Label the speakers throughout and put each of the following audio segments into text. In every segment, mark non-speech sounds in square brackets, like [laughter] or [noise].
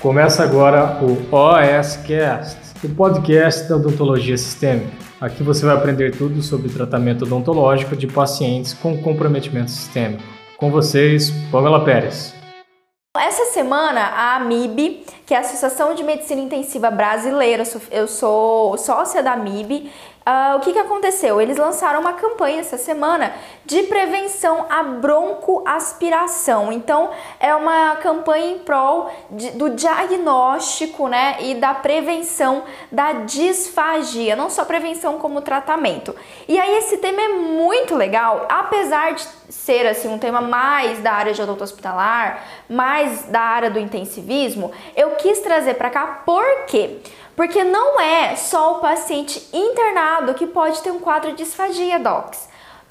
Speaker 1: Começa agora o OSCast, o podcast da odontologia sistêmica. Aqui você vai aprender tudo sobre tratamento odontológico de pacientes com comprometimento sistêmico. Com vocês, Pamela Pérez.
Speaker 2: Essa semana, a AMIB, que é a Associação de Medicina Intensiva Brasileira, eu sou sócia da AMIB, Uh, o que, que aconteceu? Eles lançaram uma campanha essa semana de prevenção à broncoaspiração. Então, é uma campanha em prol de, do diagnóstico né, e da prevenção da disfagia, não só prevenção como tratamento. E aí, esse tema é muito legal, apesar de ser assim um tema mais da área de odonto hospitalar, mais da área do intensivismo, eu quis trazer para cá por quê? Porque não é só o paciente internado que pode ter um quadro de disfagia, docs.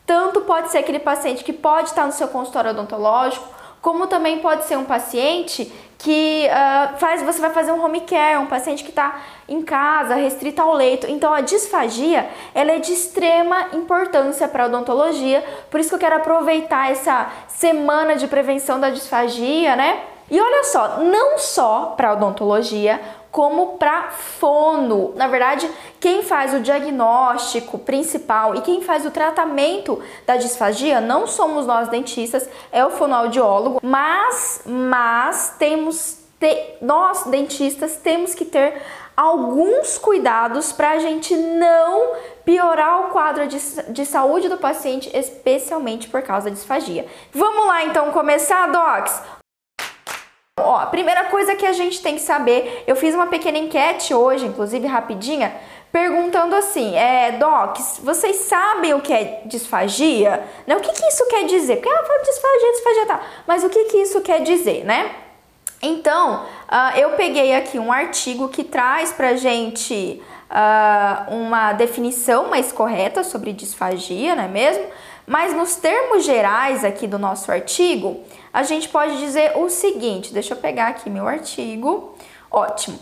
Speaker 2: Tanto pode ser aquele paciente que pode estar no seu consultório odontológico, como também pode ser um paciente que uh, faz, você vai fazer um home care, um paciente que está em casa, restrito ao leito. Então a disfagia ela é de extrema importância para a odontologia, por isso que eu quero aproveitar essa semana de prevenção da disfagia, né? E olha só, não só para odontologia, como para fono. Na verdade, quem faz o diagnóstico principal e quem faz o tratamento da disfagia não somos nós dentistas, é o fonoaudiólogo, mas mas temos te, nós dentistas temos que ter alguns cuidados para a gente não piorar o quadro de, de saúde do paciente, especialmente por causa da disfagia. Vamos lá então começar, docs? Ó, a primeira coisa que a gente tem que saber, eu fiz uma pequena enquete hoje, inclusive rapidinha, perguntando assim, é, docs, vocês sabem o que é disfagia? Né? O que, que isso quer dizer? Porque ela fala disfagia, disfagia, tá. Mas o que, que isso quer dizer, né? Então, uh, eu peguei aqui um artigo que traz pra gente uh, uma definição mais correta sobre disfagia, não é mesmo? Mas nos termos gerais aqui do nosso artigo, a gente pode dizer o seguinte: deixa eu pegar aqui meu artigo. Ótimo.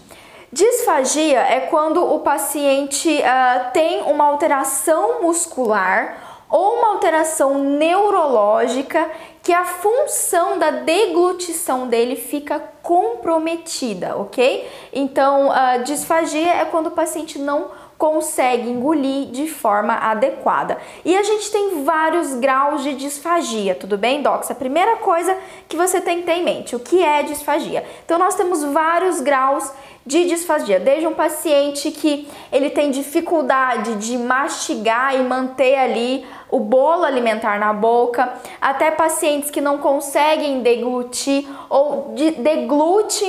Speaker 2: Disfagia é quando o paciente uh, tem uma alteração muscular ou uma alteração neurológica que a função da deglutição dele fica comprometida, ok? Então, uh, disfagia é quando o paciente não consegue engolir de forma adequada. E a gente tem vários graus de disfagia, tudo bem, Docs? A primeira coisa que você tem que ter em mente, o que é disfagia? Então nós temos vários graus de disfagia, desde um paciente que ele tem dificuldade de mastigar e manter ali o bolo alimentar na boca, até pacientes que não conseguem deglutir ou de,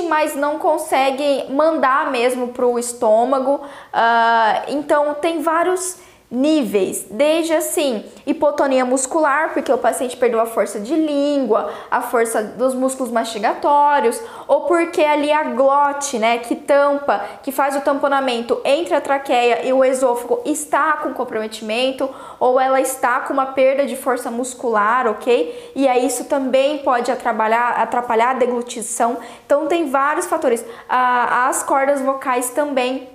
Speaker 2: mas não conseguem mandar mesmo para o estômago. Uh, então tem vários níveis, desde assim, hipotonia muscular, porque o paciente perdeu a força de língua, a força dos músculos mastigatórios, ou porque ali a glote, né, que tampa, que faz o tamponamento entre a traqueia e o esôfago está com comprometimento, ou ela está com uma perda de força muscular, ok? E aí isso também pode atrapalhar, atrapalhar a deglutição. Então tem vários fatores. Ah, as cordas vocais também.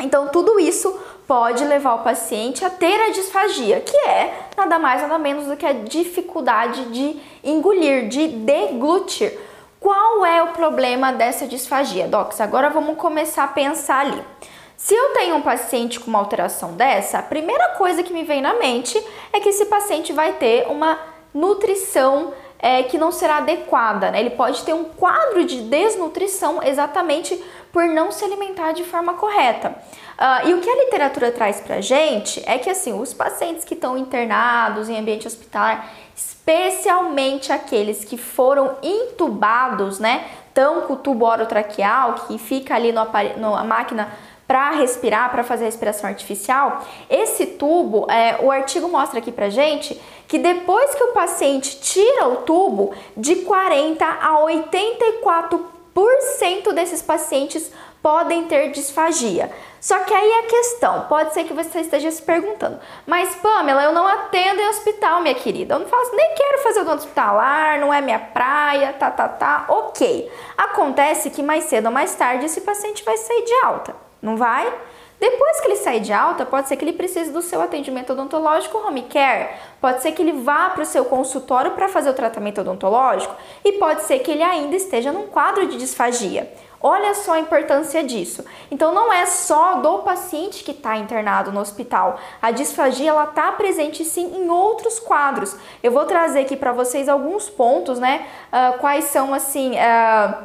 Speaker 2: Então tudo isso pode levar o paciente a ter a disfagia, que é nada mais nada menos do que a dificuldade de engolir, de deglutir. Qual é o problema dessa disfagia, docs? Agora vamos começar a pensar ali. Se eu tenho um paciente com uma alteração dessa, a primeira coisa que me vem na mente é que esse paciente vai ter uma nutrição é, que não será adequada, né? Ele pode ter um quadro de desnutrição exatamente por não se alimentar de forma correta. Uh, e o que a literatura traz pra gente é que assim, os pacientes que estão internados em ambiente hospitalar, especialmente aqueles que foram intubados, né? Estão com o tubo orotraqueal, que fica ali no, na máquina para respirar, para fazer respiração artificial, esse tubo, é, o artigo mostra aqui pra gente que depois que o paciente tira o tubo, de 40 a 84% desses pacientes podem ter disfagia. Só que aí a questão, pode ser que você esteja se perguntando, mas Pamela, eu não atendo em hospital, minha querida. Eu não faço, nem quero fazer o hospitalar, não é minha praia, tá, tá, tá. Ok. Acontece que mais cedo ou mais tarde esse paciente vai sair de alta, não vai? Depois que ele sair de alta, pode ser que ele precise do seu atendimento odontológico home care, pode ser que ele vá para o seu consultório para fazer o tratamento odontológico e pode ser que ele ainda esteja num quadro de disfagia. Olha só a importância disso. Então não é só do paciente que está internado no hospital. A disfagia ela está presente sim em outros quadros. Eu vou trazer aqui para vocês alguns pontos, né? Uh, quais são assim. Uh,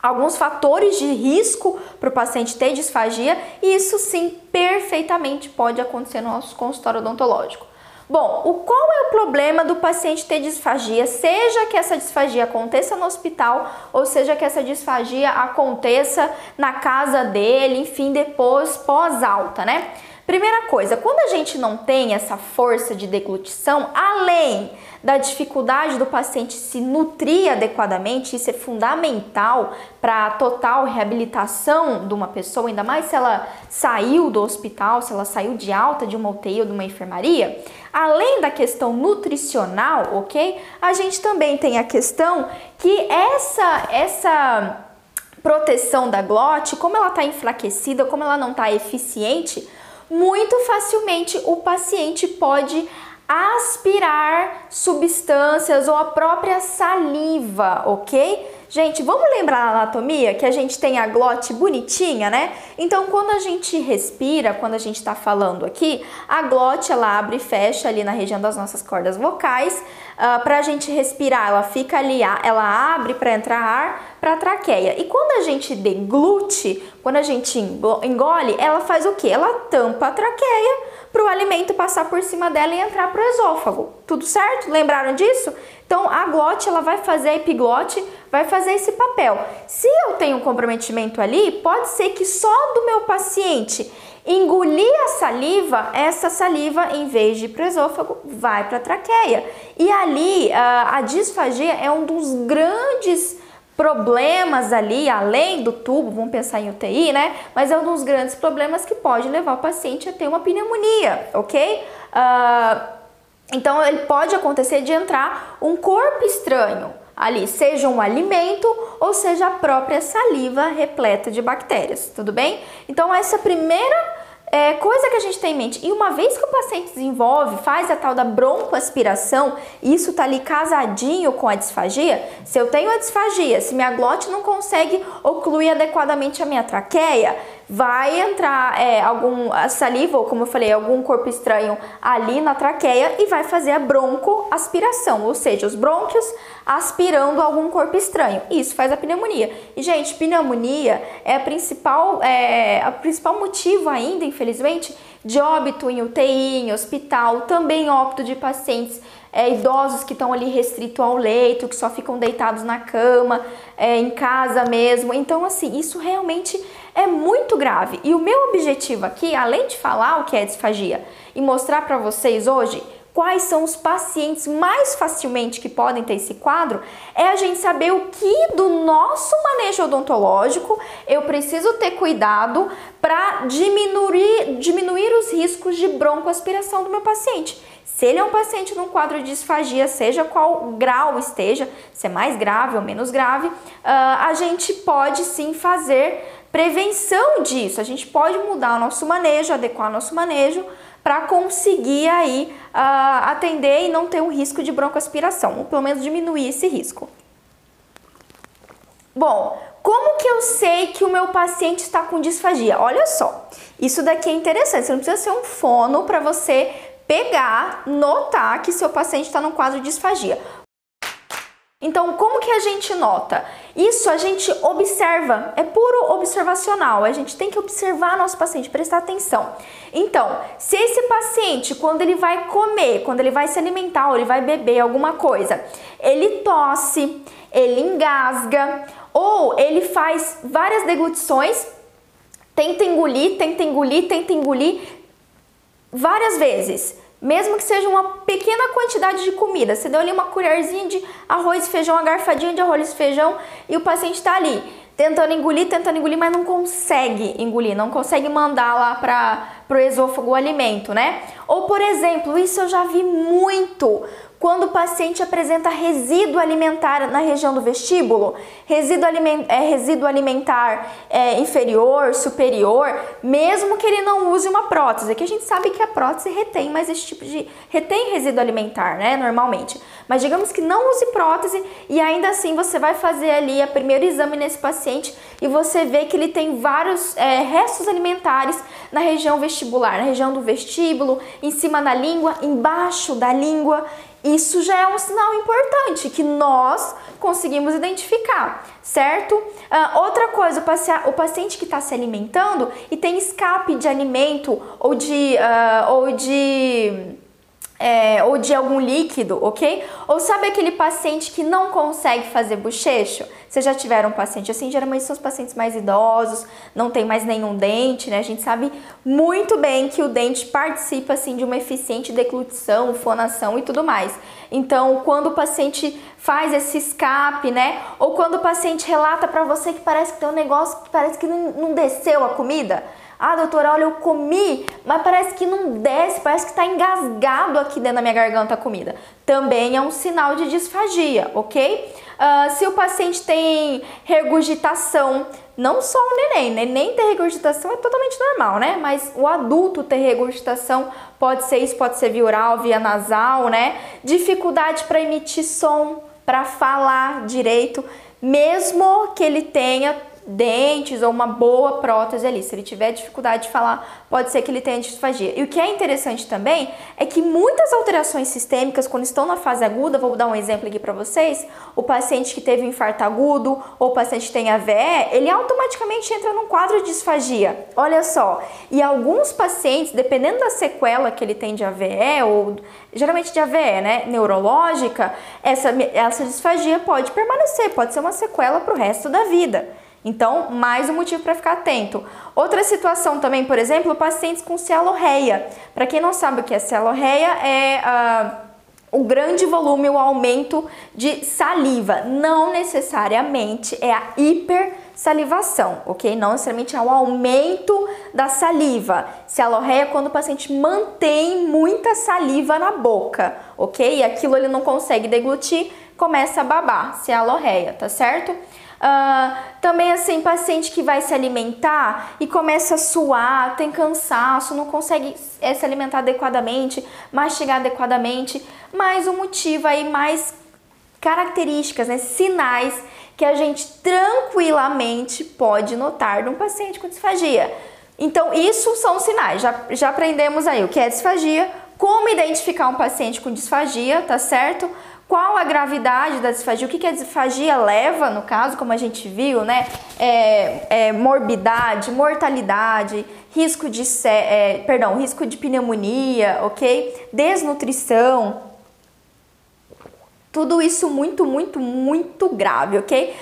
Speaker 2: alguns fatores de risco para o paciente ter disfagia e isso sim perfeitamente pode acontecer no nosso consultório odontológico. Bom, o qual é o problema do paciente ter disfagia, seja que essa disfagia aconteça no hospital ou seja que essa disfagia aconteça na casa dele, enfim, depois pós-alta, né? Primeira coisa, quando a gente não tem essa força de deglutição, além da dificuldade do paciente se nutrir adequadamente, isso é fundamental para a total reabilitação de uma pessoa, ainda mais se ela saiu do hospital, se ela saiu de alta de uma UTI ou de uma enfermaria. Além da questão nutricional, ok? A gente também tem a questão que essa essa proteção da glote, como ela está enfraquecida, como ela não está eficiente, muito facilmente o paciente pode aspirar substâncias ou a própria saliva, ok? Gente, vamos lembrar a anatomia que a gente tem a glote bonitinha, né? Então, quando a gente respira, quando a gente está falando aqui, a glote ela abre e fecha ali na região das nossas cordas vocais. Uh, ah, para a gente respirar, ela fica ali, ela abre para entrar ar para a traqueia. E quando a gente deglute, quando a gente engole, ela faz o que? Ela tampa a traqueia para o alimento passar por cima dela e entrar para o esôfago. Tudo certo? Lembraram disso? Então a glote ela vai fazer a epiglote, vai fazer esse papel. Se eu tenho um comprometimento ali, pode ser que só do meu paciente engolir a saliva, essa saliva, em vez de ir para o esôfago, vai para a traqueia. E ali a, a disfagia é um dos grandes problemas ali, além do tubo, vamos pensar em UTI, né? Mas é um dos grandes problemas que pode levar o paciente a ter uma pneumonia, ok? Uh, então, ele pode acontecer de entrar um corpo estranho ali, seja um alimento ou seja a própria saliva repleta de bactérias, tudo bem? Então, essa primeira é, coisa que a gente tem em mente, e uma vez que o paciente desenvolve, faz a tal da broncoaspiração, isso tá ali casadinho com a disfagia, se eu tenho a disfagia, se minha glote não consegue ocluir adequadamente a minha traqueia, vai entrar é, algum saliva, ou como eu falei, algum corpo estranho ali na traqueia e vai fazer a broncoaspiração, ou seja, os brônquios aspirando algum corpo estranho. Isso faz a pneumonia. E, gente, pneumonia é a principal, é, a principal motivo ainda, infelizmente, de óbito em UTI, em hospital, também óbito de pacientes é, idosos que estão ali restritos ao leito, que só ficam deitados na cama, é, em casa mesmo. Então, assim, isso realmente é muito grave. E o meu objetivo aqui, além de falar o que é disfagia e mostrar para vocês hoje quais são os pacientes mais facilmente que podem ter esse quadro, é a gente saber o que do nosso manejo odontológico eu preciso ter cuidado para diminuir, diminuir os riscos de broncoaspiração do meu paciente. Se ele é um paciente num quadro de disfagia, seja qual grau esteja, se é mais grave ou menos grave, uh, a gente pode sim fazer prevenção disso. A gente pode mudar o nosso manejo, adequar o nosso manejo para conseguir aí uh, atender e não ter um risco de broncoaspiração, ou pelo menos diminuir esse risco. Bom, como que eu sei que o meu paciente está com disfagia? Olha só, isso daqui é interessante. Você não precisa ser um fono para você pegar, notar que seu paciente está num quadro de disfagia. Então, como que a gente nota? Isso a gente observa, é puro observacional. A gente tem que observar nosso paciente, prestar atenção. Então, se esse paciente, quando ele vai comer, quando ele vai se alimentar ou ele vai beber alguma coisa, ele tosse, ele engasga ou ele faz várias deglutições, tenta engolir, tenta engolir, tenta engolir várias vezes mesmo que seja uma pequena quantidade de comida, você deu ali uma colherzinha de arroz e feijão, uma garfadinha de arroz e feijão e o paciente está ali tentando engolir, tentando engolir, mas não consegue engolir, não consegue mandar lá para o esôfago o alimento, né? Ou por exemplo, isso eu já vi muito quando o paciente apresenta resíduo alimentar na região do vestíbulo, resíduo, aliment é, resíduo alimentar é, inferior, superior, mesmo que ele não use uma prótese, que a gente sabe que a prótese retém mais esse tipo de retém resíduo alimentar, né, normalmente. Mas digamos que não use prótese e ainda assim você vai fazer ali a primeiro exame nesse paciente e você vê que ele tem vários é, restos alimentares na região vestibular, na região do vestíbulo, em cima da língua, embaixo da língua. Isso já é um sinal importante que nós conseguimos identificar, certo? Uh, outra coisa, o, paciente que está se alimentando e tem escape de alimento ou de, uh, ou de é, ou de algum líquido, ok? Ou sabe aquele paciente que não consegue fazer bochecho? Vocês já tiveram um paciente assim? Geralmente são os pacientes mais idosos, não tem mais nenhum dente, né? A gente sabe muito bem que o dente participa assim de uma eficiente deglutição, fonação e tudo mais. Então, quando o paciente faz esse escape, né? Ou quando o paciente relata para você que parece que tem um negócio que parece que não, não desceu a comida, ah, doutora, olha, eu comi, mas parece que não desce, parece que está engasgado aqui dentro da minha garganta a comida. Também é um sinal de disfagia, ok? Uh, se o paciente tem regurgitação, não só o neném, neném ter regurgitação é totalmente normal, né? Mas o adulto ter regurgitação pode ser isso, pode ser via oral, via nasal, né? Dificuldade para emitir som, para falar direito, mesmo que ele tenha dentes ou uma boa prótese ali. Se ele tiver dificuldade de falar, pode ser que ele tenha disfagia. E o que é interessante também é que muitas alterações sistêmicas, quando estão na fase aguda, vou dar um exemplo aqui para vocês, o paciente que teve um infarto agudo ou o paciente que tem AVE, ele automaticamente entra num quadro de disfagia. Olha só, e alguns pacientes, dependendo da sequela que ele tem de AVE ou geralmente de AVE, né, neurológica, essa, essa disfagia pode permanecer, pode ser uma sequela para o resto da vida. Então, mais um motivo para ficar atento. Outra situação também, por exemplo, pacientes com cialorreia. Para quem não sabe o que é cialorreia, é uh, o grande volume, o aumento de saliva. Não necessariamente é a hipersalivação, ok? Não necessariamente é o aumento da saliva. Cialorreia é quando o paciente mantém muita saliva na boca, ok? E aquilo ele não consegue deglutir, começa a babar. Cialorreia, tá certo? Uh, também assim, paciente que vai se alimentar e começa a suar, tem cansaço, não consegue é, se alimentar adequadamente, mastigar adequadamente, mais um motivo aí, mais características, né, sinais que a gente tranquilamente pode notar num paciente com disfagia. Então, isso são sinais, já, já aprendemos aí o que é disfagia, como identificar um paciente com disfagia, tá certo? Qual a gravidade da disfagia, o que, que a disfagia leva, no caso, como a gente viu, né? É, é, morbidade, mortalidade, risco de, é, perdão, risco de pneumonia, ok? Desnutrição, tudo isso muito, muito, muito grave, ok?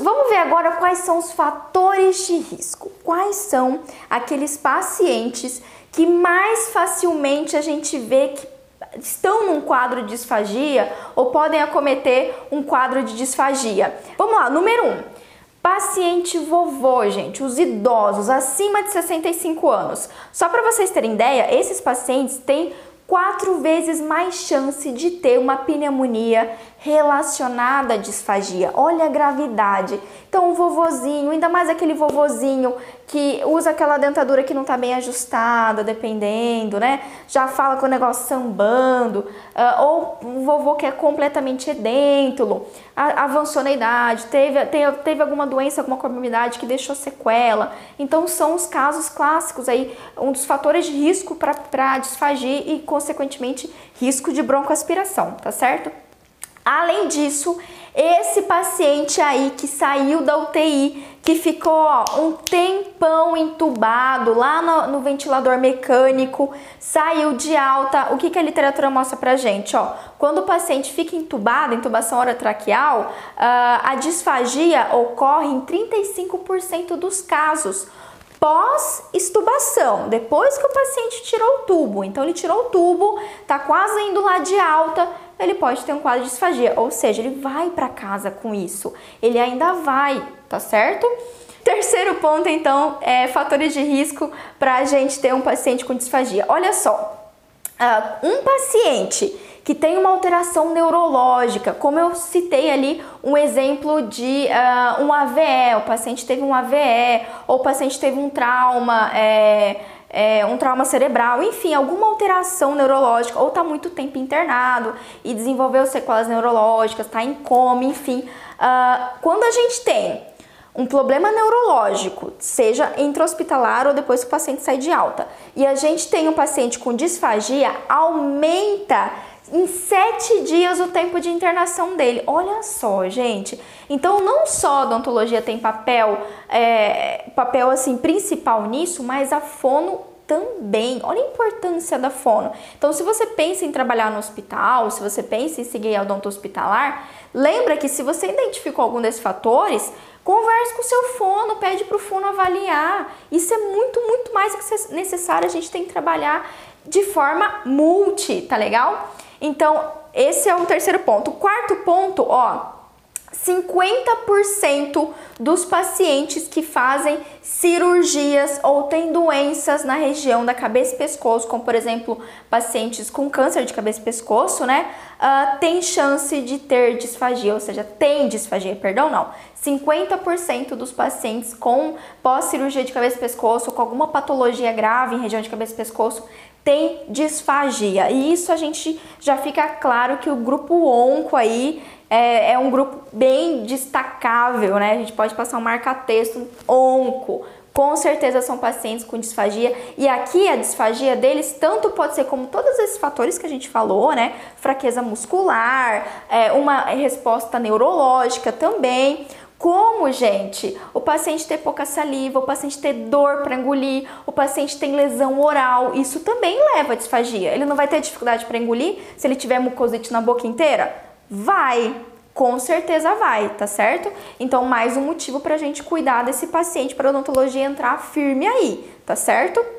Speaker 2: Vamos ver agora quais são os fatores de risco. Quais são aqueles pacientes que mais facilmente a gente vê que estão num quadro de disfagia ou podem acometer um quadro de disfagia. Vamos lá, número 1. Um, paciente vovô, gente, os idosos acima de 65 anos. Só para vocês terem ideia, esses pacientes têm quatro vezes mais chance de ter uma pneumonia relacionada à disfagia. Olha a gravidade. Então, o vovozinho, ainda mais aquele vovozinho que usa aquela dentadura que não está bem ajustada, dependendo, né? Já fala com o negócio sambando, uh, ou um vovô que é completamente edêntulo, avançou na idade, teve, teve, teve alguma doença, alguma comorbidade que deixou sequela. Então, são os casos clássicos aí, um dos fatores de risco para disfagia e, consequentemente, risco de broncoaspiração, tá certo? Além disso, esse paciente aí que saiu da UTI, que ficou ó, um tempão entubado lá no, no, ventilador mecânico, saiu de alta. O que, que a literatura mostra pra gente? Ó, quando o paciente fica entubado, intubação orotraqueal, uh, a disfagia ocorre em 35% dos casos pós-estubação, depois que o paciente tirou o tubo. Então ele tirou o tubo, tá quase indo lá de alta, ele pode ter um quadro de disfagia, ou seja, ele vai para casa com isso. Ele ainda vai, tá certo? Terceiro ponto, então, é fatores de risco para a gente ter um paciente com disfagia. Olha só, uh, um paciente que tem uma alteração neurológica, como eu citei ali um exemplo de uh, um AVE, o paciente teve um AVE, ou o paciente teve um trauma. É, é, um trauma cerebral, enfim, alguma alteração neurológica, ou está muito tempo internado e desenvolveu sequelas neurológicas, está em coma, enfim. Uh, quando a gente tem um problema neurológico, seja intra-hospitalar ou depois que o paciente sai de alta, e a gente tem um paciente com disfagia, aumenta em sete dias o tempo de internação dele. Olha só, gente. Então, não só a odontologia tem papel, é, papel assim principal nisso, mas a fono também. Olha a importância da fono. Então, se você pensa em trabalhar no hospital, se você pensa em seguir a odonto hospitalar, lembra que se você identificou algum desses fatores, converse com o seu fono, pede para o fono avaliar. Isso é muito, muito mais necessário. A gente tem que trabalhar de forma multi, tá legal? Então, esse é o terceiro ponto. O quarto ponto, ó, 50% dos pacientes que fazem cirurgias ou têm doenças na região da cabeça e pescoço, como por exemplo pacientes com câncer de cabeça e pescoço, né, uh, tem chance de ter disfagia, ou seja, tem disfagia, perdão, não. 50% dos pacientes com pós-cirurgia de cabeça e pescoço, com alguma patologia grave em região de cabeça e pescoço, tem disfagia. E isso a gente já fica claro que o grupo onco aí é, é um grupo bem destacável, né? A gente pode passar um marca-texto onco. Com certeza são pacientes com disfagia e aqui a disfagia deles tanto pode ser como todos esses fatores que a gente falou, né? Fraqueza muscular, é, uma resposta neurológica também, como, gente? O paciente ter pouca saliva, o paciente ter dor para engolir, o paciente tem lesão oral, isso também leva a disfagia. Ele não vai ter dificuldade para engolir se ele tiver mucosite na boca inteira? Vai, com certeza vai, tá certo? Então, mais um motivo para a gente cuidar desse paciente para odontologia entrar firme aí, tá certo?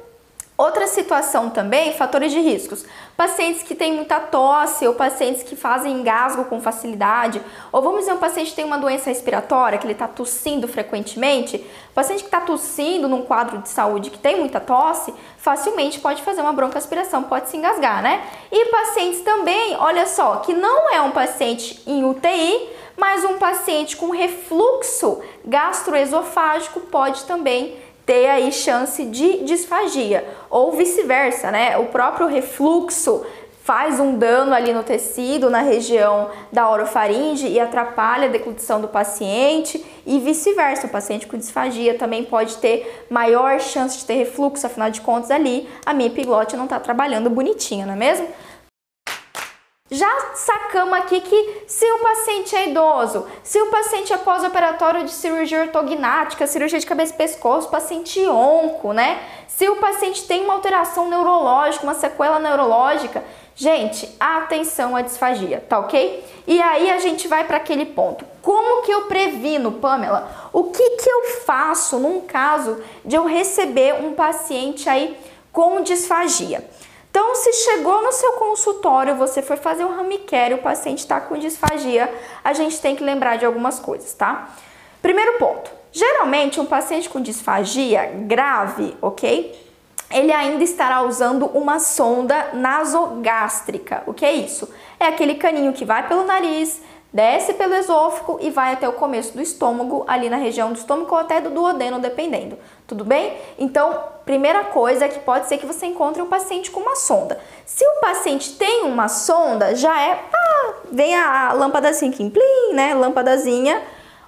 Speaker 2: Outra situação também, fatores de riscos. Pacientes que têm muita tosse ou pacientes que fazem engasgo com facilidade, ou vamos dizer um paciente que tem uma doença respiratória, que ele está tossindo frequentemente. O paciente que está tossindo num quadro de saúde que tem muita tosse, facilmente pode fazer uma broncoaspiração, pode se engasgar, né? E pacientes também, olha só, que não é um paciente em UTI, mas um paciente com refluxo gastroesofágico pode também ter aí chance de disfagia ou vice-versa, né? O próprio refluxo faz um dano ali no tecido, na região da orofaringe e atrapalha a deglutição do paciente e vice-versa. O paciente com disfagia também pode ter maior chance de ter refluxo, afinal de contas ali a minha epiglote não está trabalhando bonitinha, não é mesmo? Já sacamos aqui que se o paciente é idoso, se o paciente é pós-operatório de cirurgia ortognática, cirurgia de cabeça e pescoço, paciente onco, né? Se o paciente tem uma alteração neurológica, uma sequela neurológica, gente, atenção à disfagia, tá ok? E aí a gente vai para aquele ponto. Como que eu previno, Pamela? O que que eu faço num caso de eu receber um paciente aí com disfagia? Então, se chegou no seu consultório, você foi fazer um ramicare, o paciente está com disfagia, a gente tem que lembrar de algumas coisas, tá? Primeiro ponto. Geralmente, um paciente com disfagia grave, ok? Ele ainda estará usando uma sonda nasogástrica. O que é isso? É aquele caninho que vai pelo nariz, desce pelo esôfago e vai até o começo do estômago, ali na região do estômago ou até do duodeno, dependendo. Tudo bem? Então, primeira coisa é que pode ser que você encontre um paciente com uma sonda. Se o paciente tem uma sonda, já é, ah, vem a lâmpadazinha aqui, plim, né? Lâmpadazinha.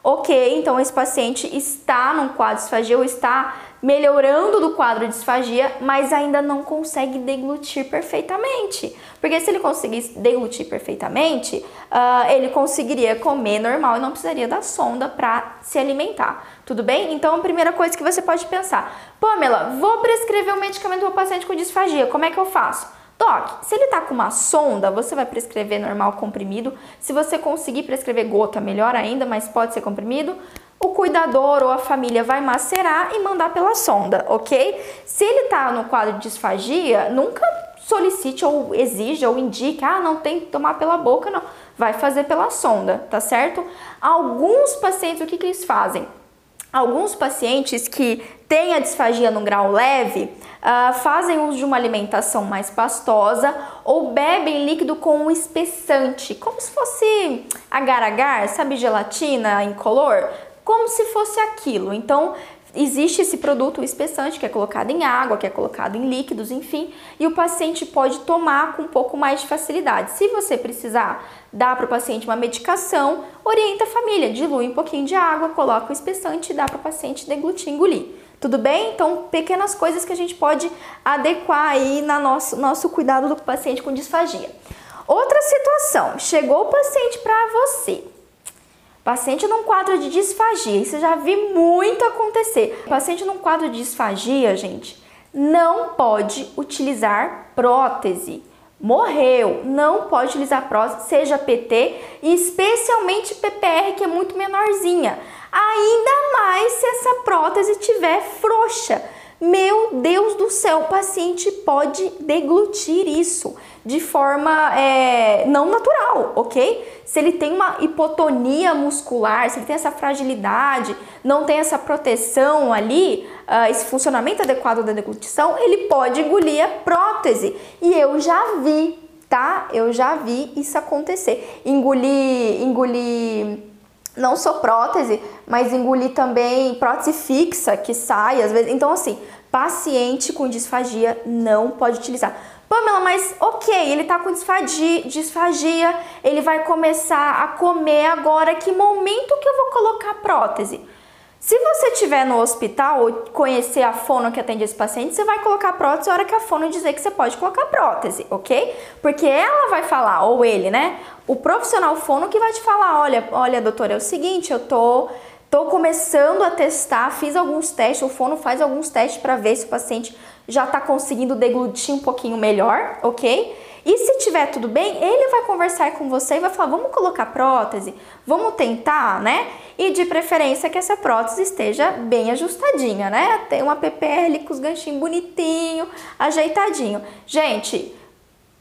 Speaker 2: Ok, então esse paciente está num quadro ou está melhorando do quadro de disfagia, mas ainda não consegue deglutir perfeitamente. Porque se ele conseguisse deglutir perfeitamente, uh, ele conseguiria comer normal e não precisaria da sonda para se alimentar. Tudo bem? Então, a primeira coisa que você pode pensar: Pamela, vou prescrever um medicamento para o paciente com disfagia, como é que eu faço? Doc, se ele está com uma sonda, você vai prescrever normal comprimido. Se você conseguir prescrever gota, melhor ainda, mas pode ser comprimido o cuidador ou a família vai macerar e mandar pela sonda, ok? Se ele está no quadro de disfagia, nunca solicite ou exija ou indique, ah, não tem que tomar pela boca, não. Vai fazer pela sonda, tá certo? Alguns pacientes, o que, que eles fazem? alguns pacientes que têm a disfagia no grau leve uh, fazem uso de uma alimentação mais pastosa ou bebem líquido com um espessante, como se fosse agar-agar, sabe, gelatina incolor? Como se fosse aquilo. Então, existe esse produto, o espessante, que é colocado em água, que é colocado em líquidos, enfim, e o paciente pode tomar com um pouco mais de facilidade. Se você precisar dar para o paciente uma medicação, orienta a família, dilui um pouquinho de água, coloca o espessante e dá para o paciente deglutir, engolir. Tudo bem? Então, pequenas coisas que a gente pode adequar aí no nosso, nosso cuidado do paciente com disfagia. Outra situação, chegou o paciente para você, Paciente num quadro de disfagia, isso eu já vi muito acontecer. Paciente num quadro de disfagia, gente, não pode utilizar prótese. Morreu, não pode utilizar prótese, seja PT e especialmente PPR, que é muito menorzinha. Ainda mais se essa prótese tiver frouxa. Meu Deus do céu, o paciente pode deglutir isso de forma é, não natural, ok? Se ele tem uma hipotonia muscular, se ele tem essa fragilidade, não tem essa proteção ali, uh, esse funcionamento adequado da deglutição, ele pode engolir a prótese. E eu já vi, tá? Eu já vi isso acontecer. Engolir, engolir não só prótese, mas engolir também prótese fixa que sai às vezes. Então, assim, paciente com disfagia não pode utilizar. Pamela, mas ok, ele tá com disfagia, disfagia, ele vai começar a comer agora. Que momento que eu vou colocar prótese? Se você estiver no hospital ou conhecer a fono que atende esse paciente, você vai colocar prótese a hora que a fono dizer que você pode colocar prótese, ok? Porque ela vai falar, ou ele, né? O profissional fono que vai te falar, olha, olha, doutora, é o seguinte, eu tô, tô começando a testar, fiz alguns testes, o fono faz alguns testes para ver se o paciente já está conseguindo deglutir um pouquinho melhor, ok? E se tiver tudo bem, ele vai conversar com você e vai falar: vamos colocar prótese, vamos tentar, né? E de preferência que essa prótese esteja bem ajustadinha, né? Tem uma PPL com os ganchinhos bonitinho, ajeitadinho. Gente,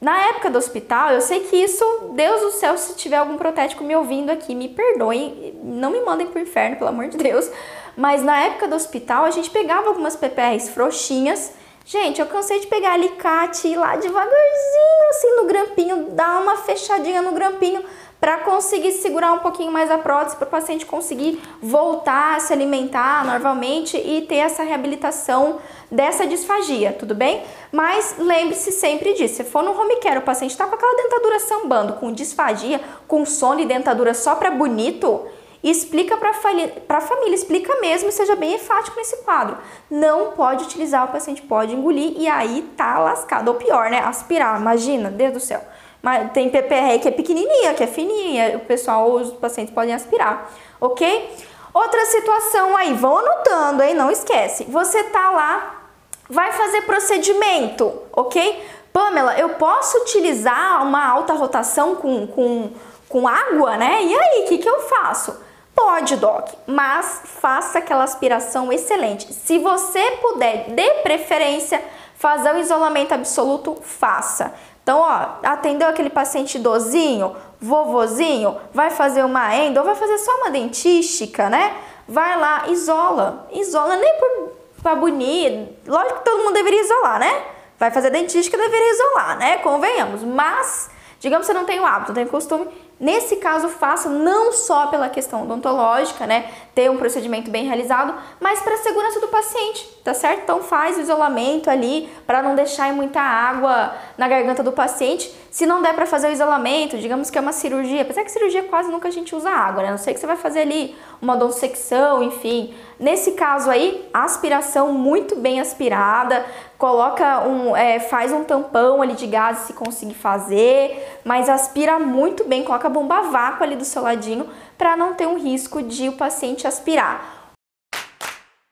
Speaker 2: na época do hospital, eu sei que isso, Deus do céu, se tiver algum protético me ouvindo aqui, me perdoem, não me mandem pro inferno, pelo amor de Deus. Mas na época do hospital, a gente pegava algumas PPRs frouxinhas Gente, eu cansei de pegar alicate e ir lá devagarzinho, assim, no grampinho, dar uma fechadinha no grampinho para conseguir segurar um pouquinho mais a prótese, para o paciente conseguir voltar a se alimentar normalmente e ter essa reabilitação dessa disfagia, tudo bem? Mas lembre-se sempre disso, se for no home care, o paciente está com aquela dentadura sambando, com disfagia, com sono e dentadura só para bonito, explica para a família, explica mesmo e seja bem enfático nesse quadro. Não pode utilizar, o paciente pode engolir e aí tá lascado. Ou pior, né? Aspirar, imagina, Deus do céu. Mas tem PPR que é pequenininha, que é fininha, o pessoal, os pacientes podem aspirar, ok? Outra situação aí, vão anotando, hein? Não esquece. Você tá lá, vai fazer procedimento, ok? Pamela, eu posso utilizar uma alta rotação com, com, com água, né? E aí, o que, que eu faço? Pode, Doc, mas faça aquela aspiração excelente. Se você puder, de preferência, fazer o isolamento absoluto, faça. Então, ó, atendeu aquele paciente idosinho, vovozinho, vai fazer uma endo, vai fazer só uma dentística, né? Vai lá, isola. Isola nem por pra bonito. Lógico que todo mundo deveria isolar, né? Vai fazer dentística, deveria isolar, né? Convenhamos. Mas, digamos que você não tem o hábito, não tem o costume, Nesse caso, faça não só pela questão odontológica, né, ter um procedimento bem realizado, mas para a segurança do paciente, tá certo? Então faz o isolamento ali para não deixar muita água na garganta do paciente. Se não der para fazer o isolamento, digamos que é uma cirurgia, apesar que cirurgia quase nunca a gente usa água, né? A não sei que você vai fazer ali uma donsecção, enfim. Nesse caso aí, aspiração muito bem aspirada, coloca um, é, faz um tampão ali de gás se conseguir fazer, mas aspira muito bem, coloca a bomba vácuo ali do seu ladinho para não ter um risco de o paciente aspirar.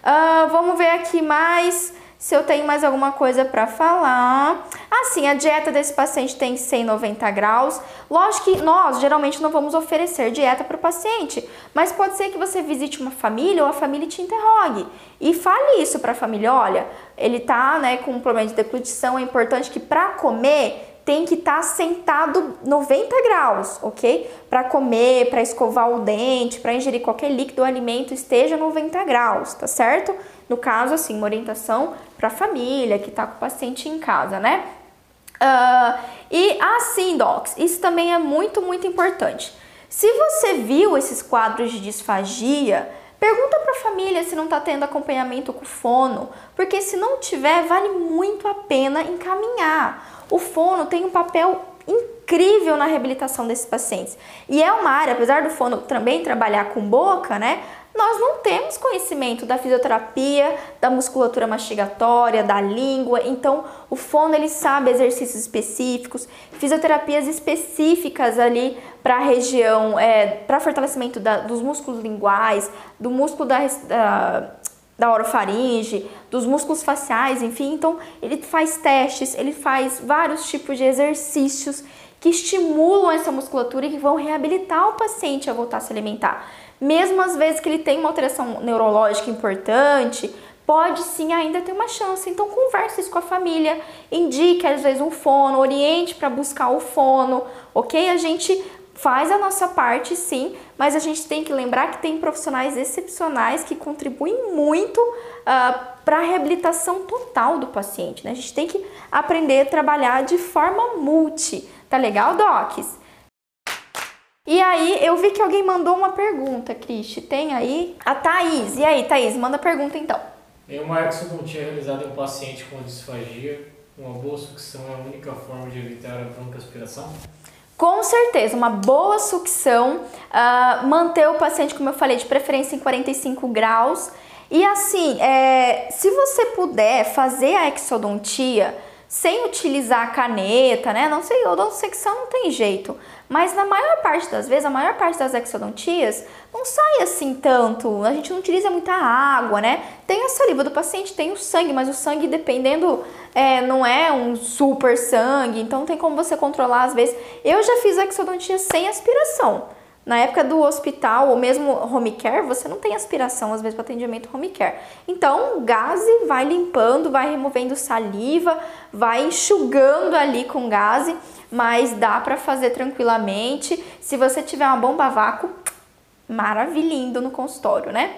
Speaker 2: Uh, vamos ver aqui mais se eu tenho mais alguma coisa para falar. Assim, a dieta desse paciente tem 190 graus. Lógico que nós geralmente não vamos oferecer dieta para o paciente, mas pode ser que você visite uma família ou a família te interrogue e fale isso para a família. Olha, ele tá, né, com um problema de deglutição, é importante que para comer tem que estar tá sentado 90 graus, ok? Para comer, para escovar o dente, para ingerir qualquer líquido ou alimento, esteja 90 graus, tá certo? No caso, assim, uma orientação para a família que está com o paciente em casa, né? Uh, e assim, docs, isso também é muito, muito importante. Se você viu esses quadros de disfagia, pergunta para a família se não está tendo acompanhamento com fono, porque se não tiver, vale muito a pena encaminhar. O fono tem um papel incrível na reabilitação desses pacientes. E é uma área, apesar do fono também trabalhar com boca, né? nós não temos conhecimento da fisioterapia, da musculatura mastigatória, da língua. Então, o fono ele sabe exercícios específicos, fisioterapias específicas ali para a região, é, para fortalecimento da, dos músculos linguais, do músculo da, da, da orofaringe, dos músculos faciais, enfim. Então, ele faz testes, ele faz vários tipos de exercícios que estimulam essa musculatura e que vão reabilitar o paciente a voltar a se alimentar mesmo às vezes que ele tem uma alteração neurológica importante, pode sim ainda ter uma chance. Então converse isso com a família, indique às vezes um fono, oriente para buscar o fono, ok? A gente faz a nossa parte sim, mas a gente tem que lembrar que tem profissionais excepcionais que contribuem muito uh, para a reabilitação total do paciente. Né? A gente tem que aprender a trabalhar de forma multi. Tá legal, Docs? E aí, eu vi que alguém mandou uma pergunta, Cristi. Tem aí? A Thaís. E aí, Thaís, manda pergunta então.
Speaker 1: Em uma exodontia realizada em um paciente com disfagia, uma boa sucção é a única forma de evitar a broncoaspiração?
Speaker 2: Com certeza, uma boa sucção, uh, manter o paciente, como eu falei, de preferência em 45 graus. E assim, é, se você puder fazer a exodontia sem utilizar a caneta, né? Não sei, odontosecção não tem jeito. Mas na maior parte das vezes, a maior parte das exodontias não sai assim tanto. A gente não utiliza muita água, né? Tem a saliva do paciente, tem o sangue, mas o sangue, dependendo, é, não é um super sangue, então tem como você controlar às vezes. Eu já fiz exodontia sem aspiração. Na época do hospital ou mesmo home care, você não tem aspiração às vezes para atendimento home care. Então, gase vai limpando, vai removendo saliva, vai enxugando ali com gase mas dá para fazer tranquilamente. Se você tiver uma bomba vácuo, maravilhindo no consultório, né?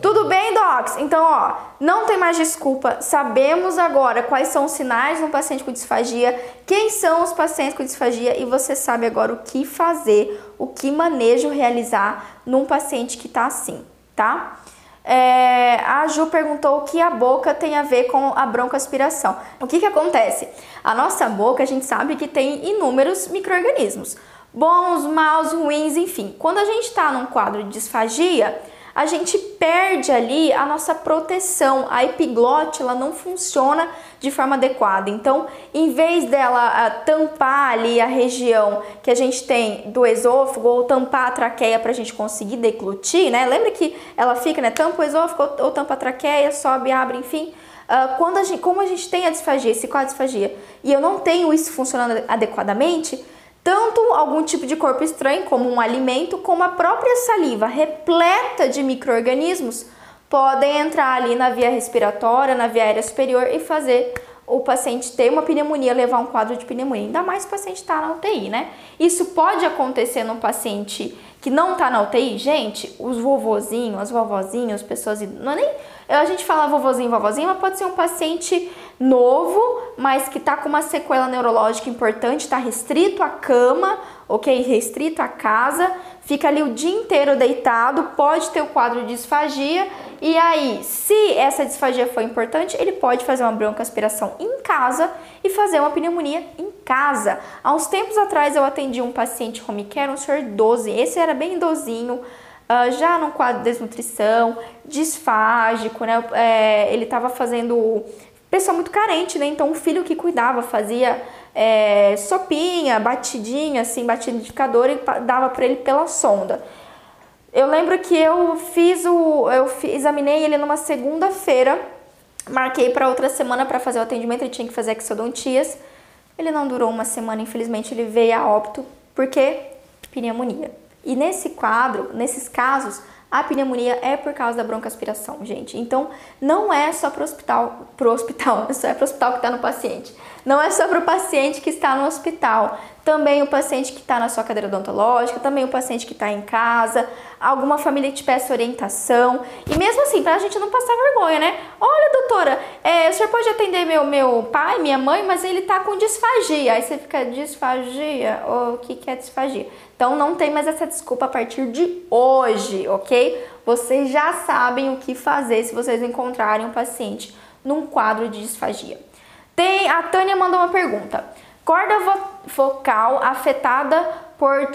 Speaker 2: Tudo bem, docs? Então, ó, não tem mais desculpa. Sabemos agora quais são os sinais no paciente com disfagia, quem são os pacientes com disfagia e você sabe agora o que fazer, o que manejo realizar num paciente que tá assim, tá? É, a Ju perguntou o que a boca tem a ver com a broncoaspiração. O que, que acontece? A nossa boca, a gente sabe que tem inúmeros micro-organismos, bons, maus, ruins, enfim. Quando a gente está num quadro de disfagia, a gente perde ali a nossa proteção. A epiglote ela não funciona de forma adequada. Então, em vez dela uh, tampar ali a região que a gente tem do esôfago ou tampar a traqueia para a gente conseguir deglutir, né? Lembra que ela fica, né? Tampa o esôfago ou, tampa a traqueia, sobe, abre, enfim. Uh, quando a gente, como a gente tem a disfagia, esse quadro disfagia, e eu não tenho isso funcionando adequadamente, tanto algum tipo de corpo estranho, como um alimento, como a própria saliva repleta de micro-organismos, podem entrar ali na via respiratória, na via aérea superior e fazer o paciente ter uma pneumonia, levar um quadro de pneumonia. Ainda mais o paciente está na UTI, né? Isso pode acontecer num paciente que não está na UTI. Gente, os vovozinhos, as vovozinhas, as pessoas... Não é nem... A gente fala vovozinho, vovozinho, mas pode ser um paciente novo, mas que está com uma sequela neurológica importante, está restrito à cama, ok? Restrito à casa, fica ali o dia inteiro deitado, pode ter o quadro de disfagia, e aí, se essa disfagia for importante, ele pode fazer uma broncoaspiração em casa e fazer uma pneumonia em casa. Há uns tempos atrás eu atendi um paciente home care, um senhor 12, esse era bem idosinho, uh, já no quadro de desnutrição, disfágico, né? É, ele estava fazendo pessoa muito carente, né? Então o filho que cuidava fazia é, sopinha, batidinha, assim, batidificador e dava para ele pela sonda. Eu lembro que eu fiz o, eu examinei ele numa segunda-feira, marquei para outra semana para fazer o atendimento, ele tinha que fazer exodontias. Ele não durou uma semana, infelizmente ele veio a óbito, porque pneumonia. E nesse quadro, nesses casos, a pneumonia é por causa da broncoaspiração, gente. Então, não é só pro hospital, pro hospital, [laughs] só é pro hospital que está no paciente. Não é só pro paciente que está no hospital também o paciente que está na sua cadeira odontológica, também o paciente que está em casa, alguma família que te peça orientação. E mesmo assim, para a gente não passar vergonha, né? Olha, doutora, é, o senhor pode atender meu, meu pai, minha mãe, mas ele está com disfagia. Aí você fica, disfagia? O que, que é disfagia? Então não tem mais essa desculpa a partir de hoje, ok? Vocês já sabem o que fazer se vocês encontrarem um paciente num quadro de disfagia. Tem, a Tânia mandou uma pergunta. Corda focal afetada por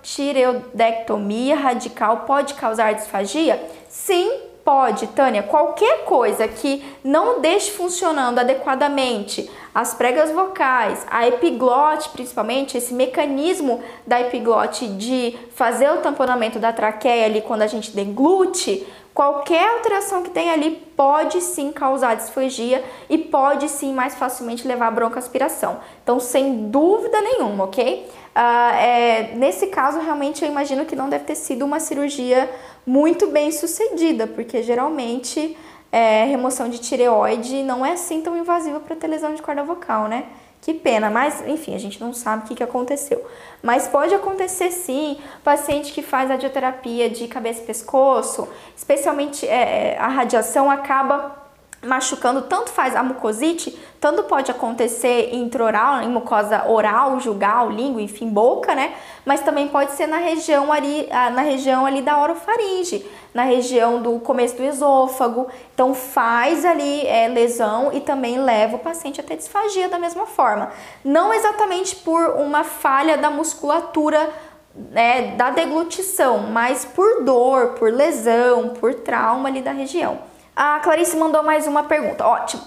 Speaker 2: tireoidectomia radical pode causar disfagia? Sim, pode, Tânia. Qualquer coisa que não deixe funcionando adequadamente as pregas vocais, a epiglote, principalmente esse mecanismo da epiglote de fazer o tamponamento da traqueia ali quando a gente deglute, Qualquer alteração que tem ali pode sim causar disfagia e pode sim mais facilmente levar a broncoaspiração. Então, sem dúvida nenhuma, ok? Uh, é, nesse caso, realmente eu imagino que não deve ter sido uma cirurgia muito bem sucedida, porque geralmente é, remoção de tireoide não é assim tão invasiva para ter lesão de corda vocal, né? Que pena, mas enfim, a gente não sabe o que, que aconteceu. Mas pode acontecer sim, paciente que faz radioterapia de cabeça e pescoço, especialmente é, é a radiação acaba machucando, tanto faz a mucosite, tanto pode acontecer intraoral, em mucosa oral, jugal, língua, enfim, boca, né? Mas também pode ser na região ali, ah, na região ali da orofaringe, na região do começo do esôfago. Então faz ali é, lesão e também leva o paciente a ter disfagia da mesma forma. Não exatamente por uma falha da musculatura né, da deglutição, mas por dor, por lesão, por trauma ali da região. A Clarice mandou mais uma pergunta. Ótimo.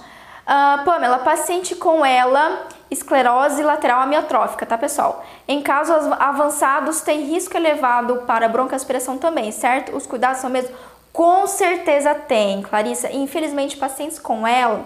Speaker 2: Uh, Pamela, paciente com ela, esclerose lateral amiotrófica, tá, pessoal? Em casos avançados, tem risco elevado para broncoaspiração também, certo? Os cuidados são mesmo? Com certeza tem, Clarissa. Infelizmente, pacientes com ela,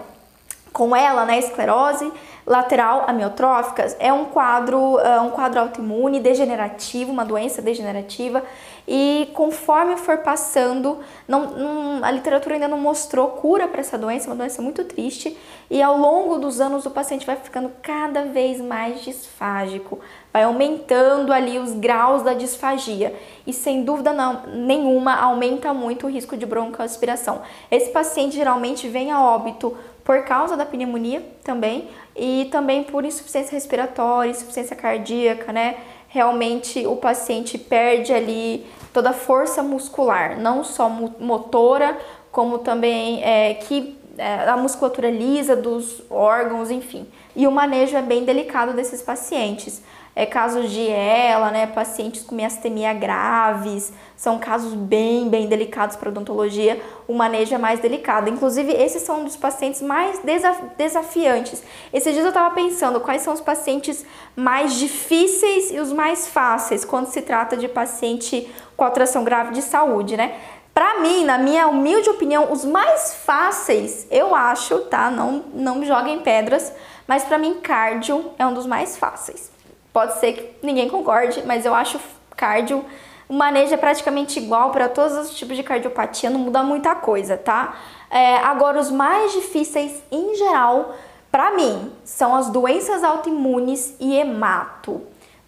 Speaker 2: com ela, né, esclerose lateral amiotrófica, é um quadro, uh, um quadro autoimune degenerativo, uma doença degenerativa e conforme for passando, não, não, a literatura ainda não mostrou cura para essa doença, uma doença muito triste, e ao longo dos anos o paciente vai ficando cada vez mais disfágico, vai aumentando ali os graus da disfagia e sem dúvida não, nenhuma aumenta muito o risco de broncoaspiração. Esse paciente geralmente vem a óbito por causa da pneumonia também e também por insuficiência respiratória, insuficiência cardíaca, né? Realmente o paciente perde ali toda a força muscular, não só motora, como também é, que é, a musculatura lisa dos órgãos, enfim. E o manejo é bem delicado desses pacientes. É casos de ela, né, pacientes com miastenia graves, são casos bem, bem delicados para odontologia. O manejo é mais delicado. Inclusive, esses são um dos pacientes mais desafiantes. Esses dias eu estava pensando quais são os pacientes mais difíceis e os mais fáceis quando se trata de paciente com alteração grave de saúde, né? Para mim, na minha humilde opinião, os mais fáceis, eu acho, tá? Não, não joguem pedras, mas para mim, cardio é um dos mais fáceis. Pode ser que ninguém concorde, mas eu acho cardio o manejo é praticamente igual para todos os tipos de cardiopatia, não muda muita coisa, tá? É, agora, os mais difíceis em geral, para mim, são as doenças autoimunes e hemato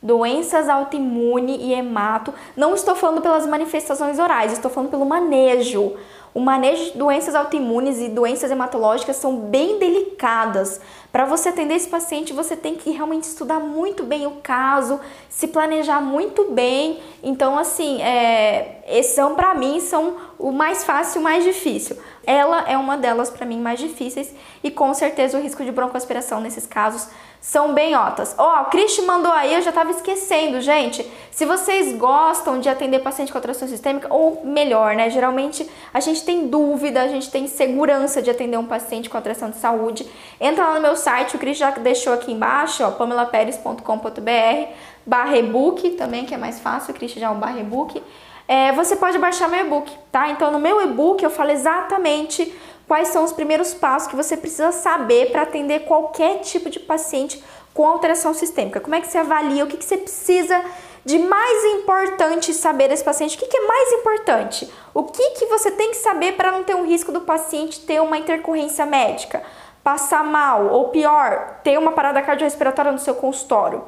Speaker 2: doenças autoimune e hemato. Não estou falando pelas manifestações orais, estou falando pelo manejo. O manejo de doenças autoimunes e doenças hematológicas são bem delicadas. Para você atender esse paciente, você tem que realmente estudar muito bem o caso, se planejar muito bem. Então, assim, é, esses são para mim são o mais fácil e o mais difícil. Ela é uma delas para mim mais difíceis e com certeza o risco de broncoaspiração nesses casos são bem altas. Ó, oh, o Cristi mandou aí, eu já estava esquecendo, gente. Se vocês gostam de atender paciente com atração sistêmica, ou melhor, né? Geralmente a gente tem dúvida, a gente tem segurança de atender um paciente com atração de saúde. Entra lá no meu site, o Cristi já deixou aqui embaixo, ó, pamelaperes.com.br, barra e-book também, que é mais fácil, o Cristi já é um barra e-book. É, você pode baixar meu e-book, tá? Então no meu e-book eu falo exatamente quais são os primeiros passos que você precisa saber para atender qualquer tipo de paciente com alteração sistêmica. Como é que você avalia, o que, que você precisa de mais importante saber desse paciente? O que, que é mais importante? O que, que você tem que saber para não ter um risco do paciente ter uma intercorrência médica, passar mal ou pior, ter uma parada cardiorrespiratória no seu consultório?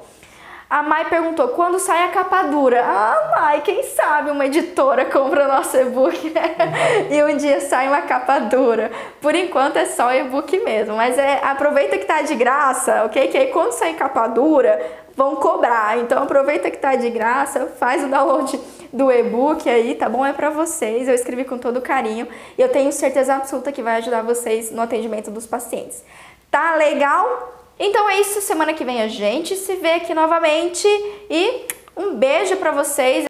Speaker 2: A Mai perguntou, quando sai a capa dura? Ah, Mai, quem sabe uma editora compra o nosso e-book [laughs] e um dia sai uma capa dura. Por enquanto é só e-book mesmo, mas é, aproveita que tá de graça, ok? Que aí quando sair capa dura, vão cobrar. Então aproveita que tá de graça, faz o download do e-book aí, tá bom? É para vocês. Eu escrevi com todo carinho e eu tenho certeza absoluta que vai ajudar vocês no atendimento dos pacientes. Tá legal? Então é isso, semana que vem a gente se vê aqui novamente e um beijo para vocês.